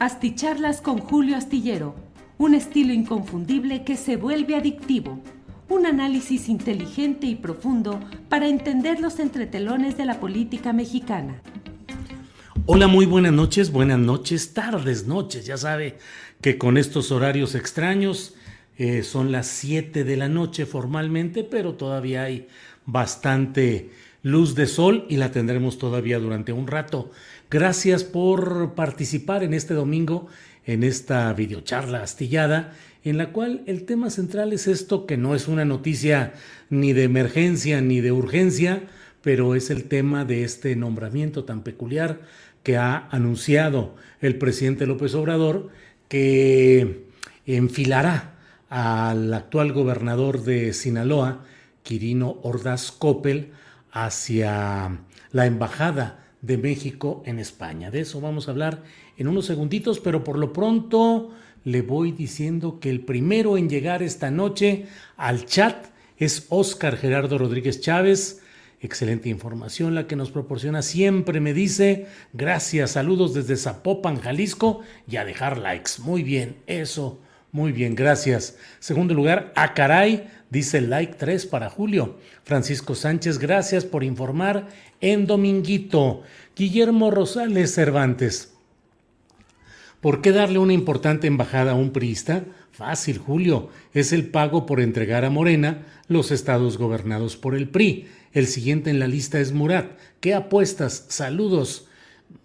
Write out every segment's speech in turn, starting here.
Asticharlas con Julio Astillero, un estilo inconfundible que se vuelve adictivo. Un análisis inteligente y profundo para entender los entretelones de la política mexicana. Hola, muy buenas noches, buenas noches, tardes, noches. Ya sabe que con estos horarios extraños eh, son las 7 de la noche formalmente, pero todavía hay bastante luz de sol y la tendremos todavía durante un rato. Gracias por participar en este domingo en esta videocharla astillada, en la cual el tema central es esto que no es una noticia ni de emergencia ni de urgencia, pero es el tema de este nombramiento tan peculiar que ha anunciado el presidente López Obrador, que enfilará al actual gobernador de Sinaloa, Quirino Ordaz Coppel, hacia la embajada de México en España. De eso vamos a hablar en unos segunditos, pero por lo pronto le voy diciendo que el primero en llegar esta noche al chat es Óscar Gerardo Rodríguez Chávez. Excelente información la que nos proporciona siempre. Me dice, gracias, saludos desde Zapopan, Jalisco y a dejar likes. Muy bien, eso, muy bien, gracias. Segundo lugar, a caray, dice like 3 para Julio. Francisco Sánchez, gracias por informar en Dominguito. Guillermo Rosales Cervantes. ¿Por qué darle una importante embajada a un priista? Fácil, Julio. Es el pago por entregar a Morena los estados gobernados por el PRI. El siguiente en la lista es Murat. ¿Qué apuestas? Saludos.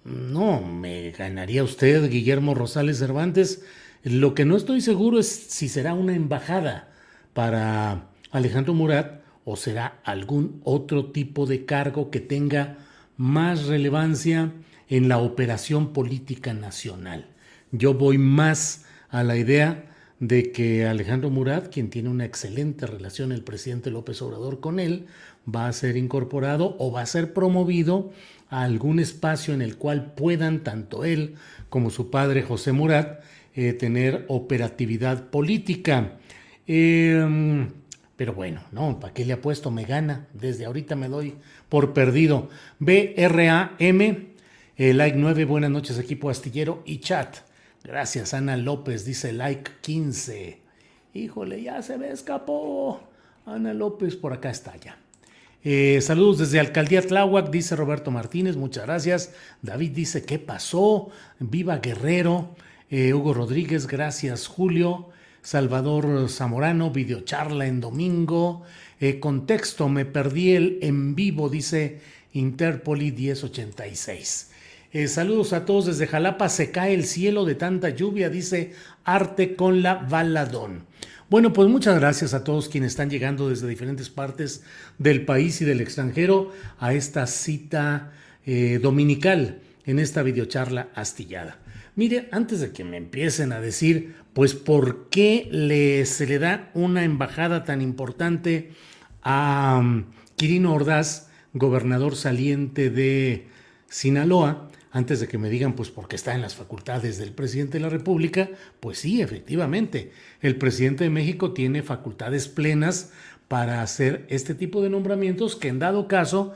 No, me ganaría usted, Guillermo Rosales Cervantes. Lo que no estoy seguro es si será una embajada para Alejandro Murat o será algún otro tipo de cargo que tenga más relevancia en la operación política nacional. Yo voy más a la idea de que Alejandro Murat, quien tiene una excelente relación el presidente López Obrador con él, va a ser incorporado o va a ser promovido a algún espacio en el cual puedan tanto él como su padre José Murat eh, tener operatividad política. Eh, pero bueno, no, ¿para qué le apuesto? Me gana. Desde ahorita me doy por perdido. BRAM, eh, like 9, buenas noches equipo astillero y chat. Gracias, Ana López, dice like 15. Híjole, ya se me escapó. Ana López, por acá está ya. Eh, saludos desde Alcaldía Tláhuac, dice Roberto Martínez, muchas gracias. David dice, ¿qué pasó? Viva Guerrero. Eh, Hugo Rodríguez, gracias Julio. Salvador Zamorano, videocharla en domingo. Eh, contexto, me perdí el en vivo, dice Interpoli 1086. Eh, saludos a todos desde Jalapa, se cae el cielo de tanta lluvia, dice Arte con la Baladón. Bueno, pues muchas gracias a todos quienes están llegando desde diferentes partes del país y del extranjero a esta cita eh, dominical en esta videocharla astillada. Mire, antes de que me empiecen a decir, pues, ¿por qué le, se le da una embajada tan importante a um, Quirino Ordaz, gobernador saliente de Sinaloa? Antes de que me digan, pues, porque está en las facultades del presidente de la República, pues sí, efectivamente, el presidente de México tiene facultades plenas para hacer este tipo de nombramientos que en dado caso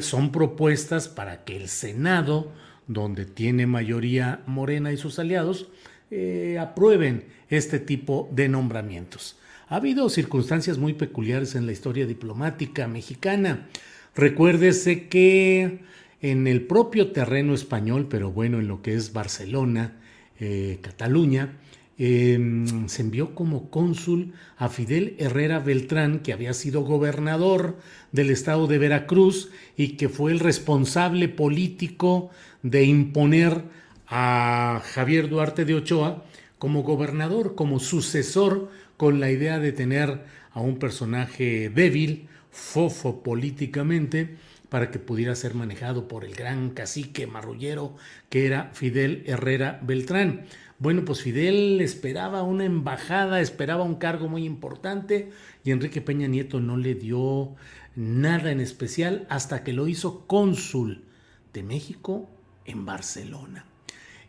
son propuestas para que el Senado, donde tiene mayoría Morena y sus aliados, eh, aprueben este tipo de nombramientos. Ha habido circunstancias muy peculiares en la historia diplomática mexicana. Recuérdese que en el propio terreno español, pero bueno, en lo que es Barcelona, eh, Cataluña, em, se envió como cónsul a Fidel Herrera Beltrán, que había sido gobernador del estado de Veracruz y que fue el responsable político de imponer a Javier Duarte de Ochoa como gobernador, como sucesor, con la idea de tener a un personaje débil, fofo políticamente, para que pudiera ser manejado por el gran cacique marrullero que era Fidel Herrera Beltrán. Bueno, pues Fidel esperaba una embajada, esperaba un cargo muy importante y Enrique Peña Nieto no le dio nada en especial hasta que lo hizo cónsul de México en Barcelona.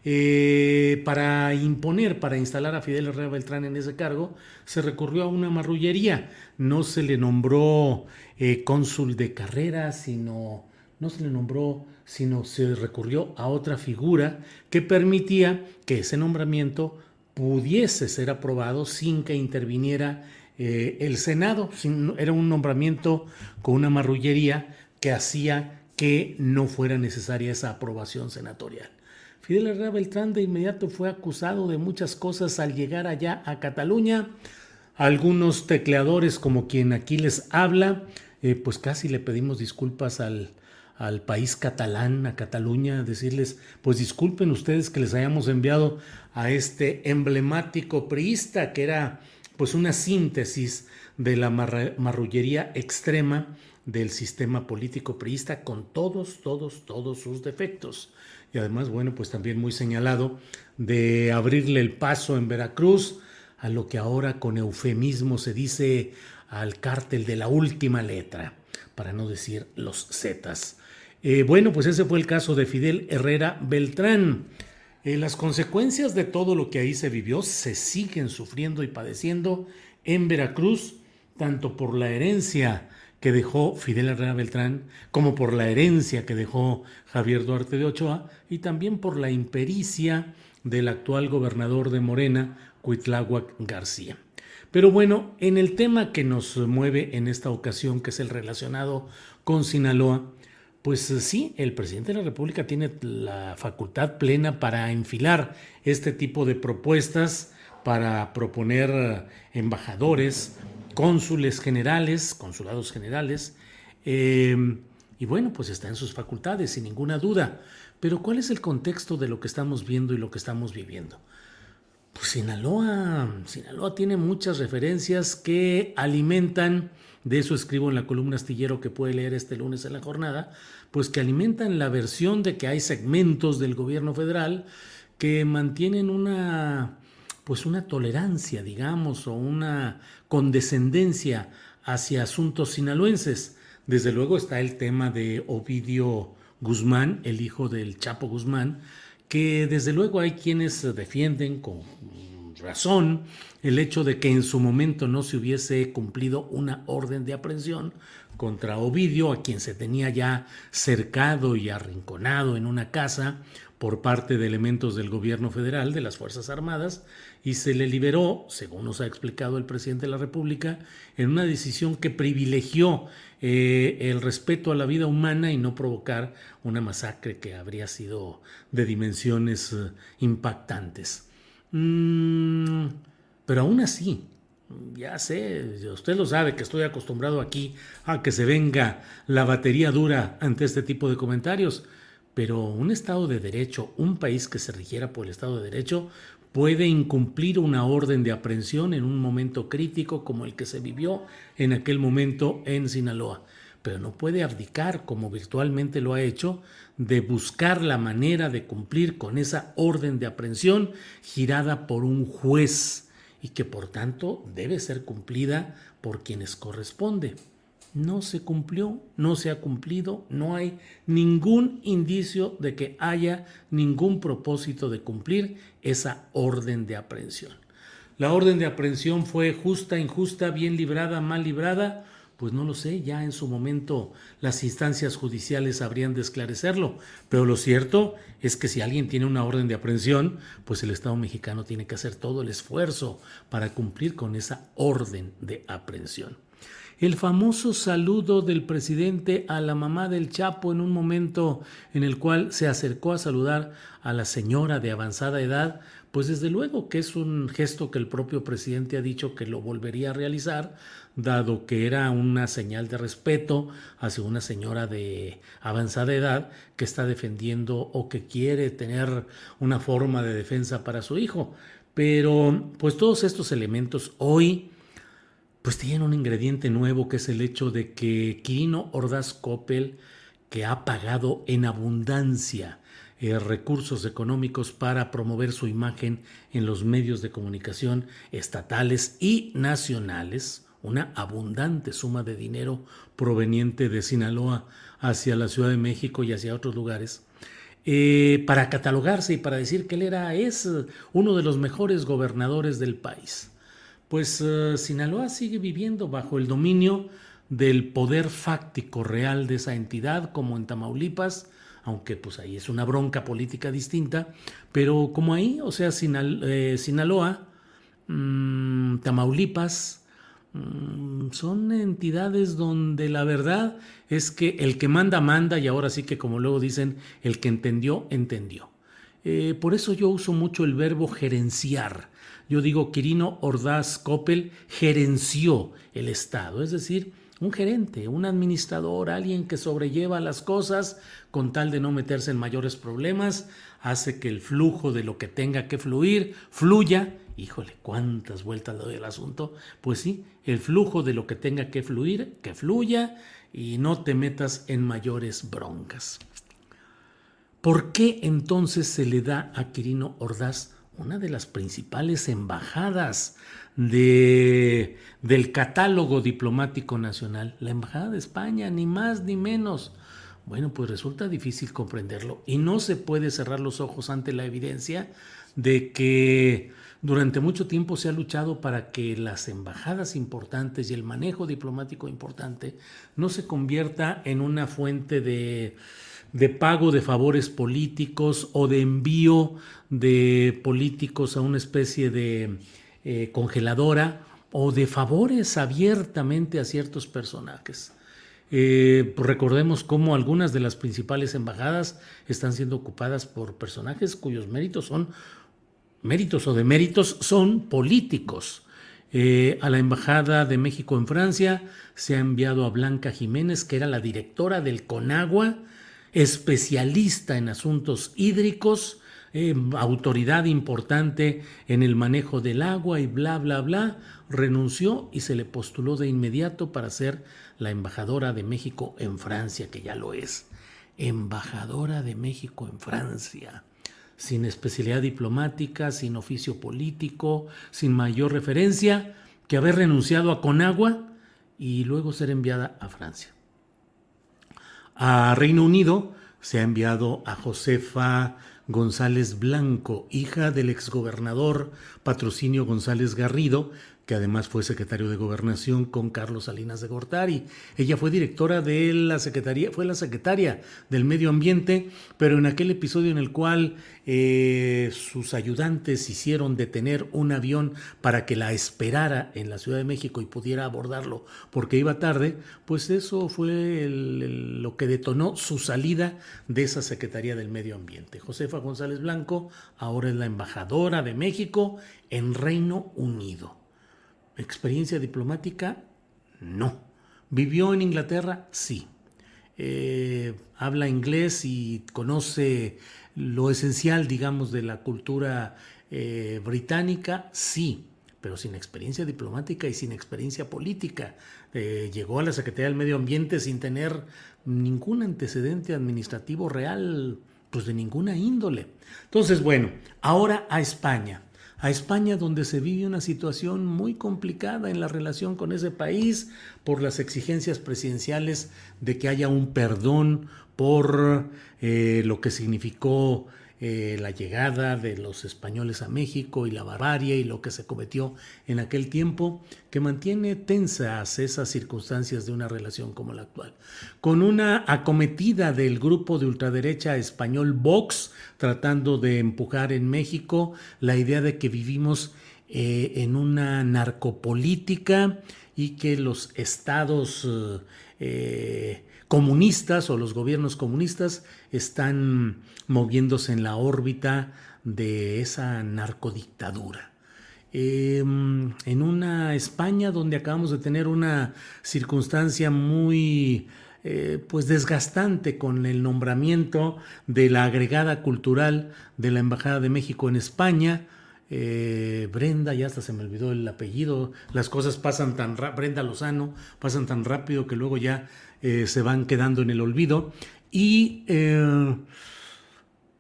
Eh, para imponer, para instalar a Fidel Herrera Beltrán en ese cargo, se recurrió a una marrullería. No se le nombró eh, cónsul de carrera, sino no se le nombró, sino se recurrió a otra figura que permitía que ese nombramiento pudiese ser aprobado sin que interviniera eh, el Senado. era un nombramiento con una marrullería que hacía que no fuera necesaria esa aprobación senatorial. Fidel Herrera Beltrán de inmediato fue acusado de muchas cosas al llegar allá a Cataluña. Algunos tecleadores como quien aquí les habla, eh, pues casi le pedimos disculpas al, al país catalán, a Cataluña, decirles, pues disculpen ustedes que les hayamos enviado a este emblemático priista que era pues una síntesis de la marrullería extrema del sistema político priista con todos, todos, todos sus defectos y además, bueno, pues también muy señalado de abrirle el paso en Veracruz a lo que ahora con eufemismo se dice al cártel de la última letra, para no decir los Zetas. Eh, bueno, pues ese fue el caso de Fidel Herrera Beltrán. Eh, las consecuencias de todo lo que ahí se vivió se siguen sufriendo y padeciendo en Veracruz, tanto por la herencia que dejó Fidel Herrera Beltrán, como por la herencia que dejó Javier Duarte de Ochoa y también por la impericia del actual gobernador de Morena, Cuitláhuac García. Pero bueno, en el tema que nos mueve en esta ocasión, que es el relacionado con Sinaloa, pues sí, el presidente de la República tiene la facultad plena para enfilar este tipo de propuestas, para proponer embajadores, cónsules generales, consulados generales, eh, y bueno, pues está en sus facultades, sin ninguna duda. Pero ¿cuál es el contexto de lo que estamos viendo y lo que estamos viviendo? Pues Sinaloa, Sinaloa tiene muchas referencias que alimentan, de eso escribo en la columna astillero que puede leer este lunes en la jornada, pues que alimentan la versión de que hay segmentos del gobierno federal que mantienen una pues una tolerancia, digamos, o una condescendencia hacia asuntos sinaloenses. Desde luego está el tema de Ovidio Guzmán, el hijo del Chapo Guzmán, que desde luego hay quienes defienden con razón el hecho de que en su momento no se hubiese cumplido una orden de aprehensión contra Ovidio, a quien se tenía ya cercado y arrinconado en una casa por parte de elementos del gobierno federal, de las Fuerzas Armadas, y se le liberó, según nos ha explicado el presidente de la República, en una decisión que privilegió eh, el respeto a la vida humana y no provocar una masacre que habría sido de dimensiones eh, impactantes. Mm, pero aún así, ya sé, usted lo sabe que estoy acostumbrado aquí a que se venga la batería dura ante este tipo de comentarios. Pero un Estado de Derecho, un país que se rigiera por el Estado de Derecho, puede incumplir una orden de aprehensión en un momento crítico como el que se vivió en aquel momento en Sinaloa, pero no puede abdicar, como virtualmente lo ha hecho, de buscar la manera de cumplir con esa orden de aprehensión girada por un juez y que por tanto debe ser cumplida por quienes corresponde no se cumplió, no se ha cumplido, no hay ningún indicio de que haya ningún propósito de cumplir esa orden de aprehensión. La orden de aprehensión fue justa, injusta, bien librada, mal librada, Pues no lo sé, ya en su momento las instancias judiciales habrían de esclarecerlo, pero lo cierto es que si alguien tiene una orden de aprehensión, pues el Estado mexicano tiene que hacer todo el esfuerzo para cumplir con esa orden de aprehensión el famoso saludo del presidente a la mamá del Chapo en un momento en el cual se acercó a saludar a la señora de avanzada edad, pues desde luego que es un gesto que el propio presidente ha dicho que lo volvería a realizar, dado que era una señal de respeto hacia una señora de avanzada edad que está defendiendo o que quiere tener una forma de defensa para su hijo. Pero pues todos estos elementos hoy pues tiene un ingrediente nuevo que es el hecho de que Quirino Ordaz Coppel, que ha pagado en abundancia eh, recursos económicos para promover su imagen en los medios de comunicación estatales y nacionales, una abundante suma de dinero proveniente de Sinaloa hacia la Ciudad de México y hacia otros lugares, eh, para catalogarse y para decir que él era, es uno de los mejores gobernadores del país pues eh, Sinaloa sigue viviendo bajo el dominio del poder fáctico real de esa entidad, como en Tamaulipas, aunque pues ahí es una bronca política distinta, pero como ahí, o sea, eh, Sinaloa, mm, Tamaulipas, mm, son entidades donde la verdad es que el que manda, manda, y ahora sí que como luego dicen, el que entendió, entendió. Eh, por eso yo uso mucho el verbo gerenciar yo digo, Quirino Ordaz Coppel gerenció el Estado, es decir, un gerente, un administrador, alguien que sobrelleva las cosas con tal de no meterse en mayores problemas, hace que el flujo de lo que tenga que fluir fluya. Híjole, cuántas vueltas doy al asunto. Pues sí, el flujo de lo que tenga que fluir, que fluya y no te metas en mayores broncas. ¿Por qué entonces se le da a Quirino Ordaz una de las principales embajadas de, del catálogo diplomático nacional, la Embajada de España, ni más ni menos. Bueno, pues resulta difícil comprenderlo y no se puede cerrar los ojos ante la evidencia de que durante mucho tiempo se ha luchado para que las embajadas importantes y el manejo diplomático importante no se convierta en una fuente de de pago de favores políticos o de envío de políticos a una especie de eh, congeladora o de favores abiertamente a ciertos personajes. Eh, pues recordemos cómo algunas de las principales embajadas están siendo ocupadas por personajes cuyos méritos son méritos o deméritos son políticos. Eh, a la Embajada de México en Francia se ha enviado a Blanca Jiménez, que era la directora del CONAGUA, especialista en asuntos hídricos, eh, autoridad importante en el manejo del agua y bla, bla, bla, renunció y se le postuló de inmediato para ser la embajadora de México en Francia, que ya lo es. Embajadora de México en Francia, sin especialidad diplomática, sin oficio político, sin mayor referencia que haber renunciado a Conagua y luego ser enviada a Francia. A Reino Unido se ha enviado a Josefa González Blanco, hija del exgobernador Patrocinio González Garrido, que además fue secretario de Gobernación con Carlos Salinas de Gortari. Ella fue directora de la Secretaría, fue la secretaria del Medio Ambiente, pero en aquel episodio en el cual eh, sus ayudantes hicieron detener un avión para que la esperara en la Ciudad de México y pudiera abordarlo porque iba tarde, pues eso fue lo que detonó su salida de esa Secretaría del Medio Ambiente. Josefa González Blanco ahora es la embajadora de México en Reino Unido. ¿Experiencia diplomática? No. ¿Vivió en Inglaterra? Sí. Eh, habla inglés y conoce lo esencial, digamos, de la cultura eh, británica, sí, pero sin experiencia diplomática y sin experiencia política. Eh, llegó a la Secretaría del Medio Ambiente sin tener ningún antecedente administrativo real, pues de ninguna índole. Entonces, bueno, ahora a España a España donde se vive una situación muy complicada en la relación con ese país por las exigencias presidenciales de que haya un perdón por eh, lo que significó eh, la llegada de los españoles a México y la barbarie y lo que se cometió en aquel tiempo, que mantiene tensas esas circunstancias de una relación como la actual. Con una acometida del grupo de ultraderecha español Vox, tratando de empujar en México la idea de que vivimos eh, en una narcopolítica y que los estados eh, comunistas o los gobiernos comunistas están moviéndose en la órbita de esa narcodictadura. Em, en una España donde acabamos de tener una circunstancia muy eh, pues desgastante con el nombramiento de la agregada cultural de la Embajada de México en España, eh, Brenda, ya hasta se me olvidó el apellido, las cosas pasan tan rápido, Brenda Lozano, pasan tan rápido que luego ya eh, se van quedando en el olvido. Y eh,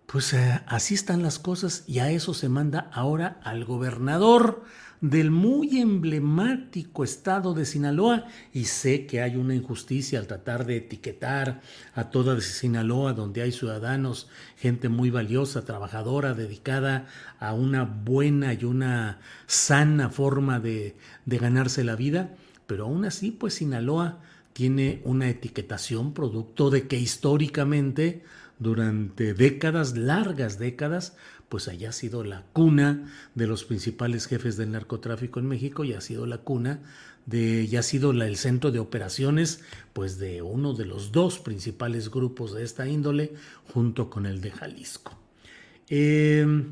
pues así están las cosas y a eso se manda ahora al gobernador del muy emblemático estado de Sinaloa y sé que hay una injusticia al tratar de etiquetar a toda Sinaloa donde hay ciudadanos, gente muy valiosa, trabajadora, dedicada a una buena y una sana forma de, de ganarse la vida, pero aún así pues Sinaloa tiene una etiquetación producto de que históricamente durante décadas, largas décadas, pues haya sido la cuna de los principales jefes del narcotráfico en México y ha sido la cuna de, ya ha sido el centro de operaciones, pues de uno de los dos principales grupos de esta índole, junto con el de Jalisco. Eh,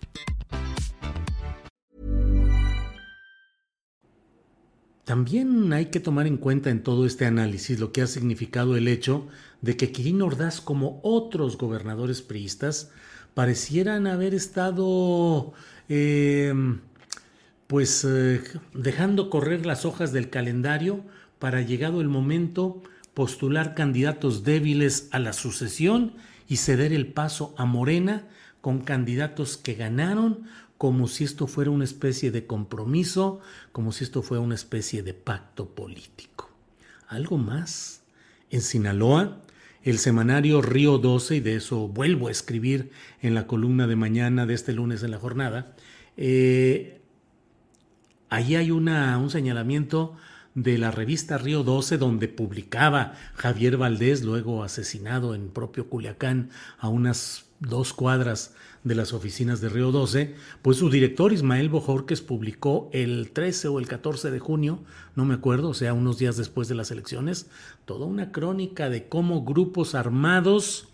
También hay que tomar en cuenta en todo este análisis lo que ha significado el hecho de que Quirino Ordaz, como otros gobernadores priistas, parecieran haber estado eh, pues eh, dejando correr las hojas del calendario para llegado el momento postular candidatos débiles a la sucesión y ceder el paso a Morena con candidatos que ganaron como si esto fuera una especie de compromiso, como si esto fuera una especie de pacto político. Algo más. En Sinaloa, el semanario Río 12, y de eso vuelvo a escribir en la columna de mañana de este lunes en la jornada, eh, ahí hay una, un señalamiento de la revista Río 12, donde publicaba Javier Valdés, luego asesinado en propio Culiacán, a unas dos cuadras de las oficinas de Río 12, pues su director Ismael Bojorques publicó el 13 o el 14 de junio, no me acuerdo, o sea, unos días después de las elecciones, toda una crónica de cómo grupos armados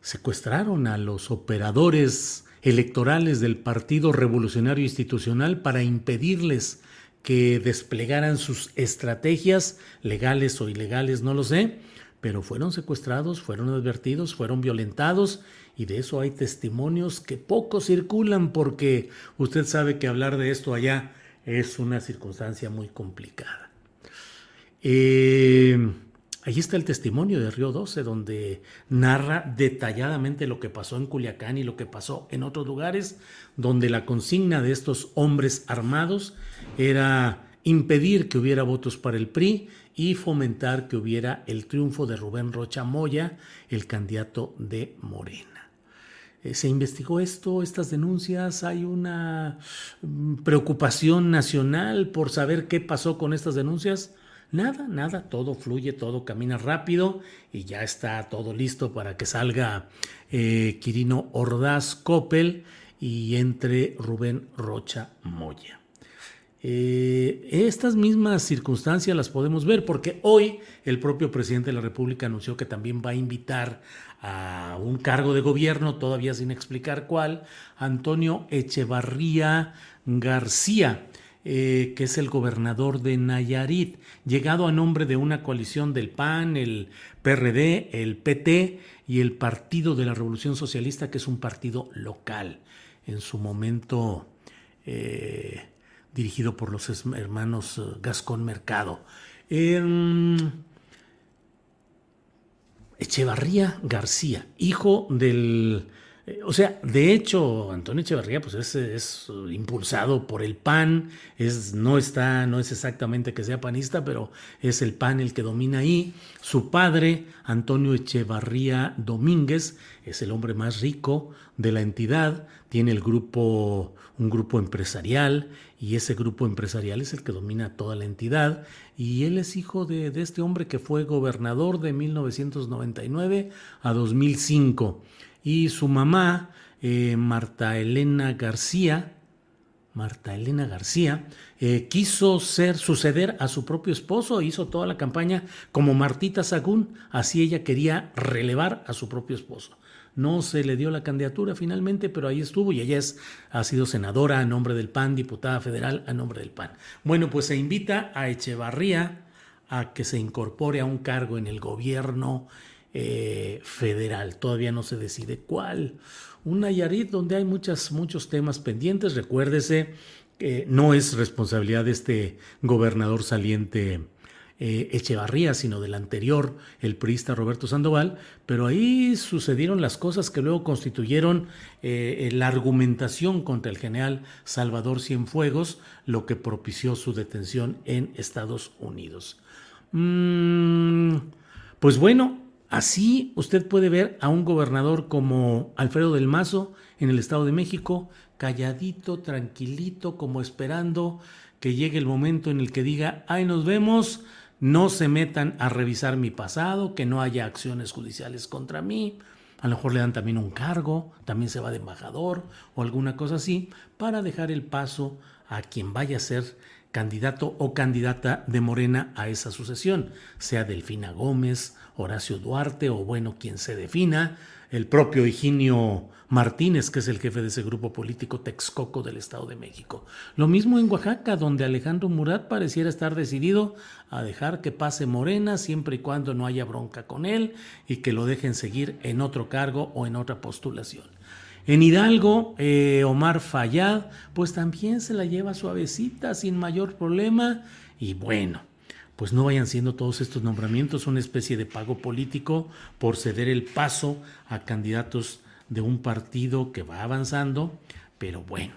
secuestraron a los operadores electorales del Partido Revolucionario Institucional para impedirles que desplegaran sus estrategias legales o ilegales, no lo sé, pero fueron secuestrados, fueron advertidos, fueron violentados y de eso hay testimonios que poco circulan porque usted sabe que hablar de esto allá es una circunstancia muy complicada. Eh, ahí está el testimonio de Río 12, donde narra detalladamente lo que pasó en Culiacán y lo que pasó en otros lugares, donde la consigna de estos hombres armados era impedir que hubiera votos para el PRI y fomentar que hubiera el triunfo de Rubén Rocha Moya, el candidato de Morena. Eh, se investigó esto, estas denuncias, hay una mm, preocupación nacional por saber qué pasó con estas denuncias. Nada, nada, todo fluye, todo camina rápido y ya está todo listo para que salga eh, Quirino Ordaz Coppel y entre Rubén Rocha Moya. Eh, estas mismas circunstancias las podemos ver porque hoy el propio presidente de la República anunció que también va a invitar a un cargo de gobierno, todavía sin explicar cuál, Antonio Echevarría García, eh, que es el gobernador de Nayarit, llegado a nombre de una coalición del PAN, el PRD, el PT y el Partido de la Revolución Socialista, que es un partido local. En su momento eh, dirigido por los hermanos eh, Gascón Mercado. Echevarría García, hijo del... Eh, o sea, de hecho, Antonio Echevarría pues es, es, impulsado por el PAN, es, no, está, no es exactamente que sea panista, pero es el PAN el que domina ahí. Su padre, Antonio Echevarría Domínguez, es el hombre más rico de la entidad, tiene el grupo, un grupo empresarial y ese grupo empresarial es el que domina toda la entidad y él es hijo de, este hombre que fue gobernador de 1999 a 2005 y su mamá, eh, Marta Elena García, Marta Elena García, eh, quiso ser, suceder a su propio esposo, hizo toda la campaña como Martita Sagún, así ella quería relevar a su propio esposo. No se le dio la candidatura finalmente, pero ahí estuvo y ella es, ha sido senadora a nombre del PAN, diputada federal a nombre del PAN. Bueno, pues se invita a Echevarría a que se incorpore a un cargo en el gobierno eh, federal. Todavía no se decide cuál. Un Nayarit donde hay muchos temas pendientes. Recuérdese que no es responsabilidad de este gobernador saliente eh, Echevarría, sino del anterior, el priista Roberto Sandoval, pero ahí sucedieron las cosas que luego constituyeron eh, la argumentación contra el general Salvador Cienfuegos, lo que propició su detención en Estados Unidos. Mm, pues bueno, así usted puede ver a un gobernador como Alfredo del Mazo en el Estado de México, calladito, tranquilito, como esperando que llegue el momento en el que diga, ay, nos vemos, no se metan a revisar mi pasado, que no haya acciones judiciales contra mí. A lo mejor le dan también un cargo, también se va de embajador o alguna cosa así, para dejar el paso a quien vaya a ser candidato o candidata de Morena a esa sucesión, sea Delfina Gómez, Horacio Duarte o bueno, quien se defina, el propio Higinio Martínez, que es el jefe de ese grupo político Texcoco del Estado de México. Lo mismo en Oaxaca, donde Alejandro Murat pareciera estar decidido a dejar que pase Morena siempre y cuando no haya bronca con él y que lo dejen seguir en otro cargo o en otra postulación. En Hidalgo, eh, Omar Fayad, pues también se la lleva suavecita, sin mayor problema. Y bueno, pues no vayan siendo todos estos nombramientos una especie de pago político por ceder el paso a candidatos de un partido que va avanzando, pero bueno.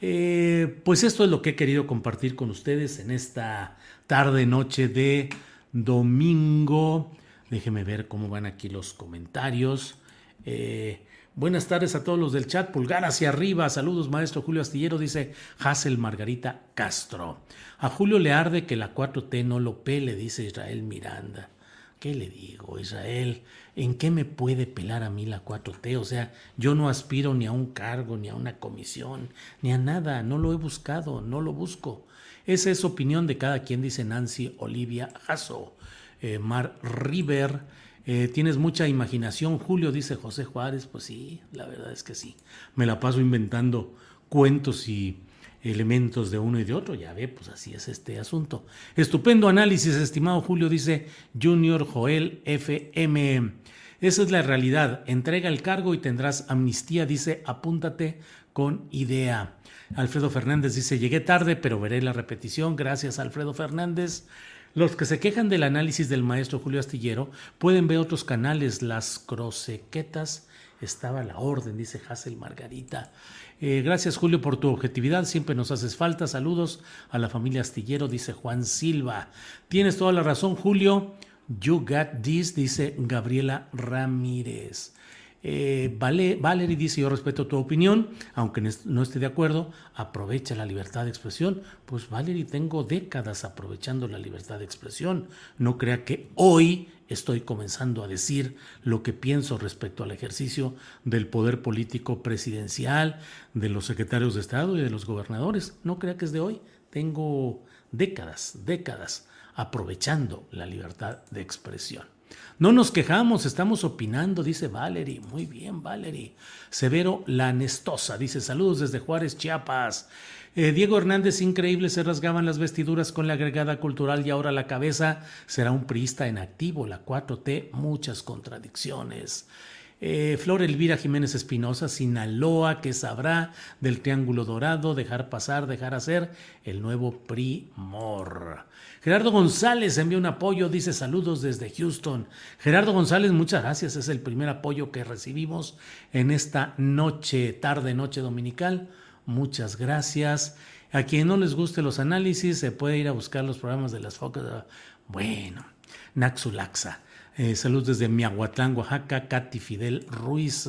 Eh, pues esto es lo que he querido compartir con ustedes en esta tarde, noche de domingo. Déjenme ver cómo van aquí los comentarios. Eh, Buenas tardes a todos los del chat. Pulgar hacia arriba. Saludos, maestro Julio Astillero, dice Hazel Margarita Castro. A Julio le arde que la 4T no lo pele, dice Israel Miranda. ¿Qué le digo, Israel? ¿En qué me puede pelar a mí la 4T? O sea, yo no aspiro ni a un cargo, ni a una comisión, ni a nada. No lo he buscado, no lo busco. Esa es opinión de cada quien, dice Nancy Olivia Jasso. Eh, Mar River. Eh, tienes mucha imaginación, Julio, dice José Juárez. Pues sí, la verdad es que sí. Me la paso inventando cuentos y elementos de uno y de otro. Ya ve, pues así es este asunto. Estupendo análisis, estimado Julio, dice Junior Joel FM. Esa es la realidad. Entrega el cargo y tendrás amnistía, dice, apúntate con idea. Alfredo Fernández dice, llegué tarde, pero veré la repetición. Gracias, Alfredo Fernández. Los que se quejan del análisis del maestro Julio Astillero pueden ver otros canales, las crosequetas. Estaba la orden, dice Hazel Margarita. Eh, gracias Julio por tu objetividad, siempre nos haces falta. Saludos a la familia Astillero, dice Juan Silva. Tienes toda la razón Julio. You got this, dice Gabriela Ramírez. Eh, vale, Valerie dice, yo respeto tu opinión, aunque no esté de acuerdo, aprovecha la libertad de expresión. Pues Valerie, tengo décadas aprovechando la libertad de expresión. No crea que hoy estoy comenzando a decir lo que pienso respecto al ejercicio del poder político presidencial, de los secretarios de Estado y de los gobernadores. No crea que es de hoy. Tengo décadas, décadas aprovechando la libertad de expresión. No nos quejamos, estamos opinando, dice Valerie. Muy bien, Valerie. Severo Lanestosa dice saludos desde Juárez, Chiapas. Eh, Diego Hernández, increíble, se rasgaban las vestiduras con la agregada cultural y ahora la cabeza será un priista en activo. La 4T, muchas contradicciones. Eh, Flor Elvira Jiménez Espinosa, Sinaloa, que sabrá del Triángulo Dorado, dejar pasar, dejar hacer, el nuevo primor. Gerardo González envía un apoyo, dice saludos desde Houston. Gerardo González, muchas gracias, es el primer apoyo que recibimos en esta noche, tarde, noche dominical. Muchas gracias. A quien no les guste los análisis, se puede ir a buscar los programas de las focas. Bueno, Naxulaxa. Eh, salud desde Miahuatlán, Oaxaca, Katy Fidel Ruiz.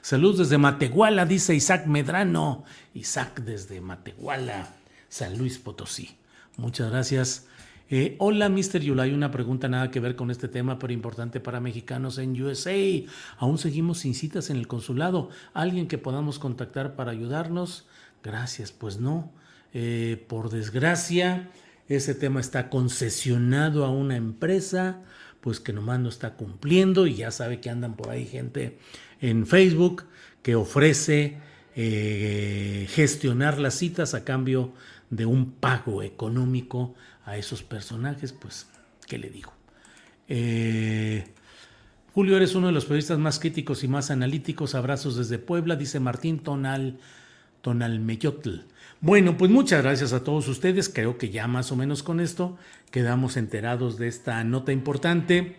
salud desde Matehuala, dice Isaac Medrano. Isaac desde Matehuala, San Luis Potosí. Muchas gracias. Eh, hola, Mr. Yulay. Una pregunta nada que ver con este tema, pero importante para mexicanos en USA. Aún seguimos sin citas en el consulado. ¿Alguien que podamos contactar para ayudarnos? Gracias, pues no. Eh, por desgracia, ese tema está concesionado a una empresa pues que nomás no está cumpliendo y ya sabe que andan por ahí gente en Facebook que ofrece eh, gestionar las citas a cambio de un pago económico a esos personajes, pues, ¿qué le digo? Eh, Julio, eres uno de los periodistas más críticos y más analíticos. Abrazos desde Puebla, dice Martín Tonal, Tonalmeyotl. Bueno, pues muchas gracias a todos ustedes. Creo que ya más o menos con esto quedamos enterados de esta nota importante.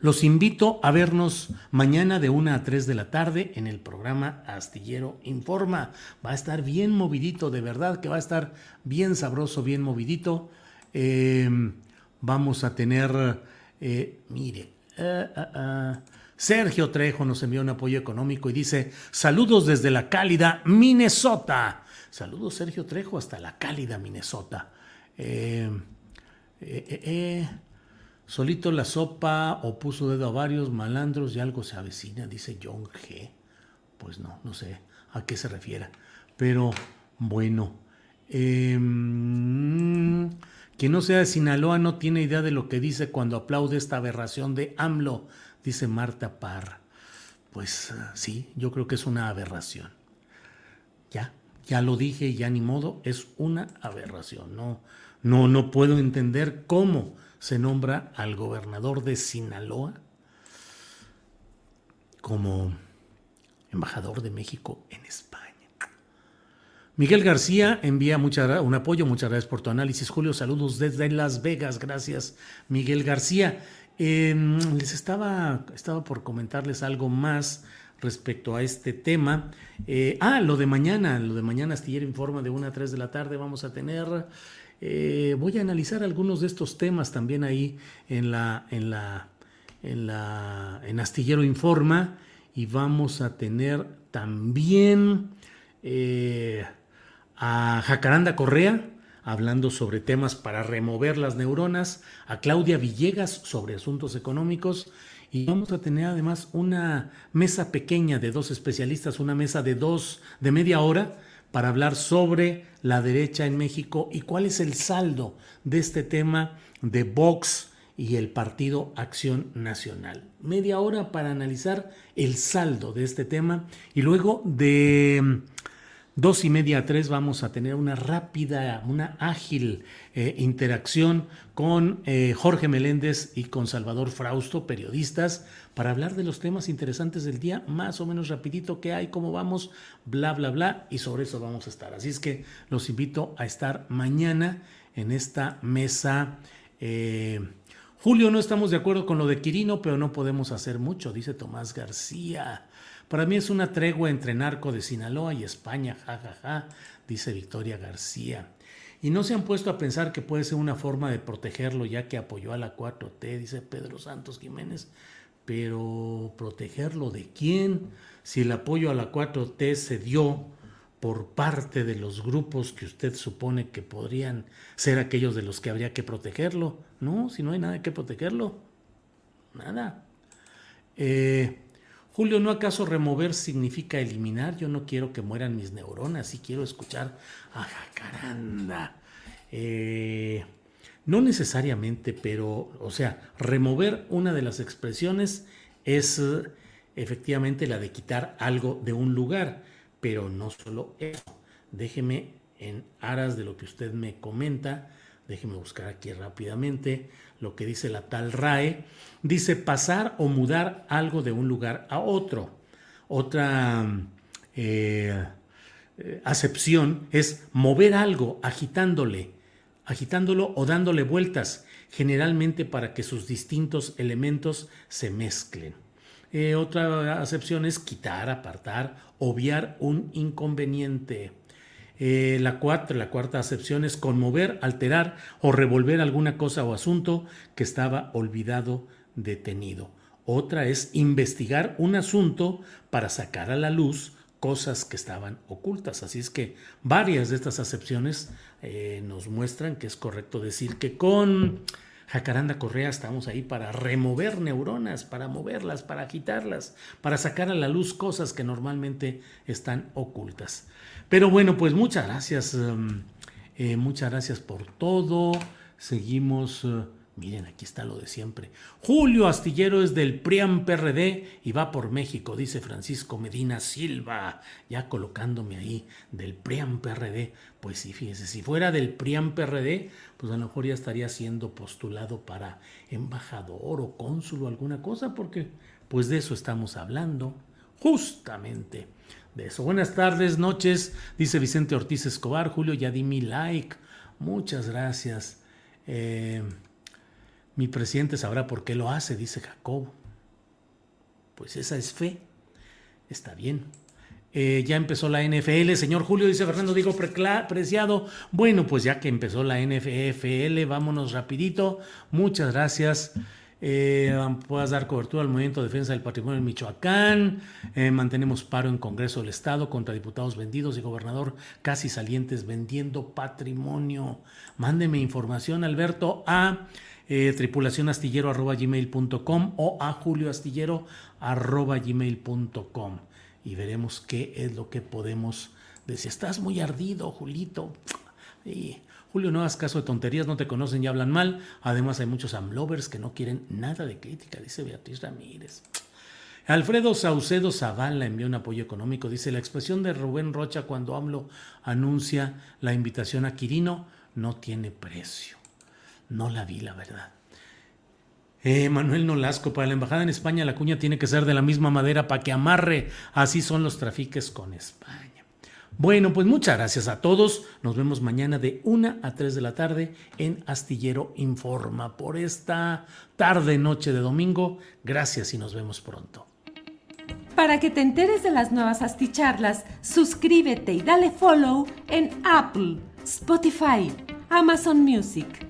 Los invito a vernos mañana de 1 a 3 de la tarde en el programa Astillero Informa. Va a estar bien movidito, de verdad que va a estar bien sabroso, bien movidito. Em, vamos a tener, eh, mire, uh, uh, Sergio Trejo nos envió un apoyo económico y dice, saludos desde la cálida Minnesota. Saludos Sergio Trejo hasta la cálida Minnesota. Eh, eh, eh, solito la sopa o puso dedo a varios malandros y algo se avecina, dice John G. Pues no, no sé a qué se refiere. Pero bueno. Em, quien no sea de Sinaloa no tiene idea de lo que dice cuando aplaude esta aberración de AMLO, dice Marta Parr. Pues sí, yo creo que es una aberración. Ya, ya lo dije, ya ni modo, es una aberración. No, no, no puedo entender cómo se nombra al gobernador de Sinaloa como embajador de México en España. Miguel García envía un apoyo, muchas gracias por tu análisis. Julio, saludos desde Las Vegas. Gracias, Miguel García. Em, les estaba, estaba por comentarles algo más respecto a este tema. Eh, ah, lo de mañana, lo de mañana Astillero Informa de 1 a 3 de la tarde vamos a tener, eh, voy a analizar algunos de estos temas también ahí en la, en la, en la, en Astillero Informa y vamos a tener también eh, a Jacaranda Correa, hablando sobre temas para remover las neuronas, a Claudia Villegas sobre asuntos económicos y vamos a tener además una mesa pequeña de dos especialistas, una mesa de dos, de media hora, para hablar sobre la derecha en México y cuál es el saldo de este tema de Vox y el Partido Acción Nacional. Media hora para analizar el saldo de este tema y luego de dos y media a tres vamos a tener una rápida, una ágil eh, interacción con eh, Jorge Meléndez y con Salvador Frausto, periodistas, para hablar de los temas interesantes del día, más o menos rapidito, qué hay, cómo vamos, bla, bla, bla, y sobre eso vamos a estar. Así es que los invito a estar mañana en esta mesa. Eh, Julio, no estamos de acuerdo con lo de Quirino, pero no podemos hacer mucho, dice Tomás García. Para mí es una tregua entre narco de Sinaloa y España, jajaja, ja, ja, dice Victoria García. Y no se han puesto a pensar que puede ser una forma de protegerlo ya que apoyó a la 4T, dice Pedro Santos Jiménez. Pero protegerlo de quién? Si el apoyo a la 4T se dio por parte de los grupos que usted supone que podrían ser aquellos de los que habría que protegerlo. No, si no hay nada que protegerlo. Nada. Eh, Julio, ¿no acaso remover significa eliminar? Yo no quiero que mueran mis neuronas y quiero escuchar a Jacaranda. Eh, no necesariamente, pero, o sea, remover una de las expresiones es eh, efectivamente la de quitar algo de un lugar, pero no solo eso. Déjeme en aras de lo que usted me comenta, déjeme buscar aquí rápidamente lo que dice la tal RAE, dice pasar o mudar algo de un lugar a otro. Otra eh, acepción es mover algo agitándole, agitándolo o dándole vueltas, generalmente para que sus distintos elementos se mezclen. Eh, otra acepción es quitar, apartar, obviar un inconveniente. Eh, la, cuarta, la cuarta acepción es conmover, alterar o revolver alguna cosa o asunto que estaba olvidado, detenido. Otra es investigar un asunto para sacar a la luz cosas que estaban ocultas. Así es que varias de estas acepciones eh, nos muestran que es correcto decir que con Jacaranda Correa estamos ahí para remover neuronas, para moverlas, para agitarlas, para sacar a la luz cosas que normalmente están ocultas. Pero bueno, pues muchas gracias. Um, eh, muchas gracias por todo. Seguimos. Miren, aquí está lo de siempre. Julio Astillero es del PRIAM PRD y va por México, dice Francisco Medina Silva, ya colocándome ahí del PRIAM PRD. Pues sí, fíjese, si fuera del PRIAM PRD, pues a lo mejor ya estaría siendo postulado para embajador o cónsul o alguna cosa, porque pues de eso estamos hablando, justamente de eso. Buenas tardes, noches, dice Vicente Ortiz Escobar. Julio, ya di mi like. Muchas gracias. Eh, mi presidente sabrá por qué lo hace, dice Jacob. Pues esa es fe. Está bien. Eh, ya empezó la NFL, señor Julio, dice Fernando Digo Preciado. Bueno, pues ya que empezó la NFL, vámonos rapidito. Muchas gracias eh, puedas dar cobertura al movimiento de defensa del patrimonio en Michoacán, eh, mantenemos paro en Congreso del Estado contra diputados vendidos y gobernador casi salientes vendiendo patrimonio. Mándeme información, Alberto, a eh, tripulacionastillero.gmail.com o a julioastillero.gmail.com y veremos qué es lo que podemos decir. Estás muy ardido, Julito. Y Julio, no hagas caso de tonterías, no te conocen y hablan mal. Además, hay muchos amlovers que no quieren nada de crítica, dice Beatriz Ramírez. Alfredo Saucedo Zavala envió un apoyo económico. Dice, la expresión de Rubén Rocha cuando AMLO anuncia la invitación a Quirino no tiene precio. No la vi, la verdad. Eh, Manuel Nolasco, para la embajada en España la cuña tiene que ser de la misma madera para que amarre. Así son los trafiques con España. Bueno, pues muchas gracias a todos. Nos vemos mañana de 1 a 3 de la tarde en Astillero Informa. Por esta tarde, noche de domingo, gracias y nos vemos pronto. Para que te enteres de las nuevas asticharlas, suscríbete y dale follow en Apple, Spotify, Amazon Music,